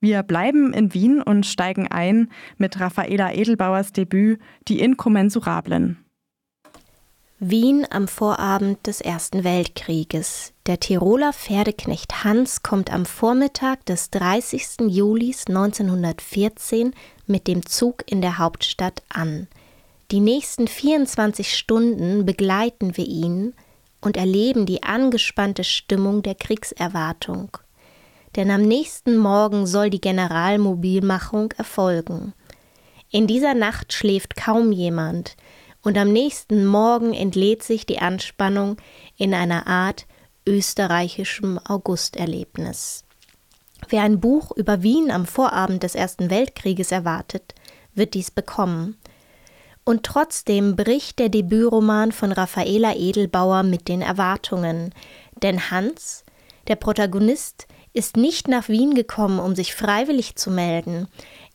Wir bleiben in Wien und steigen ein mit Raffaela Edelbauers Debüt Die Inkommensurablen. Wien am Vorabend des Ersten Weltkrieges. Der Tiroler Pferdeknecht Hans kommt am Vormittag des 30. Juli 1914 mit dem Zug in der Hauptstadt an. Die nächsten 24 Stunden begleiten wir ihn und erleben die angespannte Stimmung der Kriegserwartung. Denn am nächsten Morgen soll die Generalmobilmachung erfolgen. In dieser Nacht schläft kaum jemand, und am nächsten Morgen entlädt sich die Anspannung in einer Art österreichischem Augusterlebnis. Wer ein Buch über Wien am Vorabend des Ersten Weltkrieges erwartet, wird dies bekommen. Und trotzdem bricht der Debütroman von Raffaela Edelbauer mit den Erwartungen, denn Hans, der Protagonist, ist nicht nach Wien gekommen, um sich freiwillig zu melden.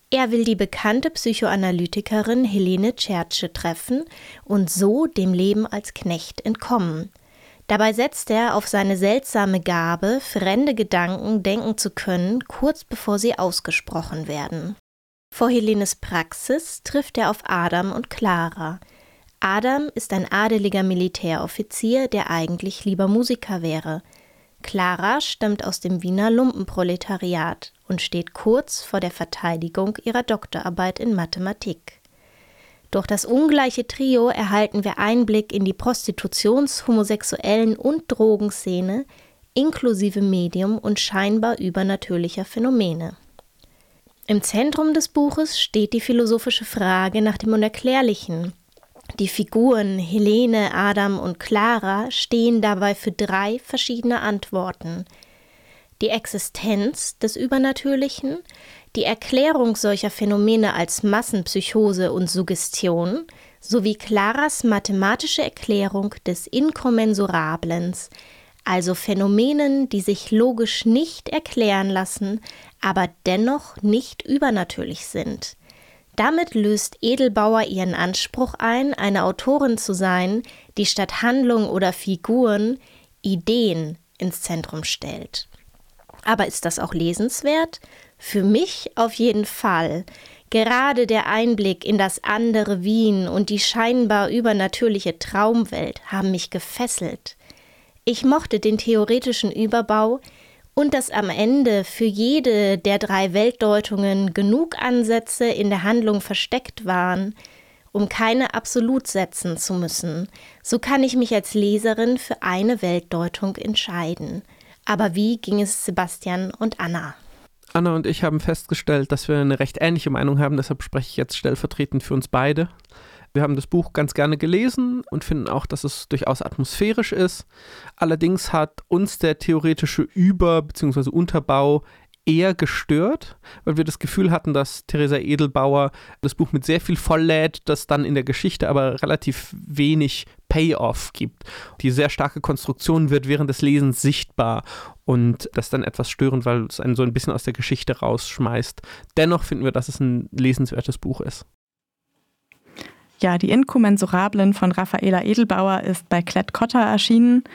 Er will die bekannte Psychoanalytikerin Helene Tschertsche treffen und so dem Leben als Knecht entkommen. Dabei setzt er auf seine seltsame Gabe, fremde Gedanken denken zu können, kurz bevor sie ausgesprochen werden. Vor Helenes Praxis trifft er auf Adam und Clara. Adam ist ein adeliger Militäroffizier, der eigentlich lieber Musiker wäre. Clara stammt aus dem Wiener Lumpenproletariat und steht kurz vor der Verteidigung ihrer Doktorarbeit in Mathematik. Durch das ungleiche Trio erhalten wir Einblick in die Prostitutions-, Homosexuellen- und Drogenszene inklusive Medium und scheinbar übernatürlicher Phänomene. Im Zentrum des Buches steht die philosophische Frage nach dem Unerklärlichen, die Figuren Helene, Adam und Clara stehen dabei für drei verschiedene Antworten. Die Existenz des Übernatürlichen, die Erklärung solcher Phänomene als Massenpsychose und Suggestion sowie Claras mathematische Erklärung des Inkommensurablens, also Phänomenen, die sich logisch nicht erklären lassen, aber dennoch nicht übernatürlich sind. Damit löst Edelbauer ihren Anspruch ein, eine Autorin zu sein, die statt Handlung oder Figuren Ideen ins Zentrum stellt. Aber ist das auch lesenswert? Für mich auf jeden Fall. Gerade der Einblick in das andere Wien und die scheinbar übernatürliche Traumwelt haben mich gefesselt. Ich mochte den theoretischen Überbau, und dass am Ende für jede der drei Weltdeutungen genug Ansätze in der Handlung versteckt waren, um keine absolut setzen zu müssen, so kann ich mich als Leserin für eine Weltdeutung entscheiden. Aber wie ging es Sebastian und Anna? Anna und ich haben festgestellt, dass wir eine recht ähnliche Meinung haben, deshalb spreche ich jetzt stellvertretend für uns beide. Wir haben das Buch ganz gerne gelesen und finden auch, dass es durchaus atmosphärisch ist. Allerdings hat uns der theoretische Über- bzw. Unterbau eher gestört, weil wir das Gefühl hatten, dass Theresa Edelbauer das Buch mit sehr viel volllädt, das dann in der Geschichte aber relativ wenig Payoff gibt. Die sehr starke Konstruktion wird während des Lesens sichtbar und das ist dann etwas störend, weil es einen so ein bisschen aus der Geschichte rausschmeißt. Dennoch finden wir, dass es ein lesenswertes Buch ist. Ja, die Inkommensurablen von Raffaela Edelbauer ist bei Klett Cotta erschienen.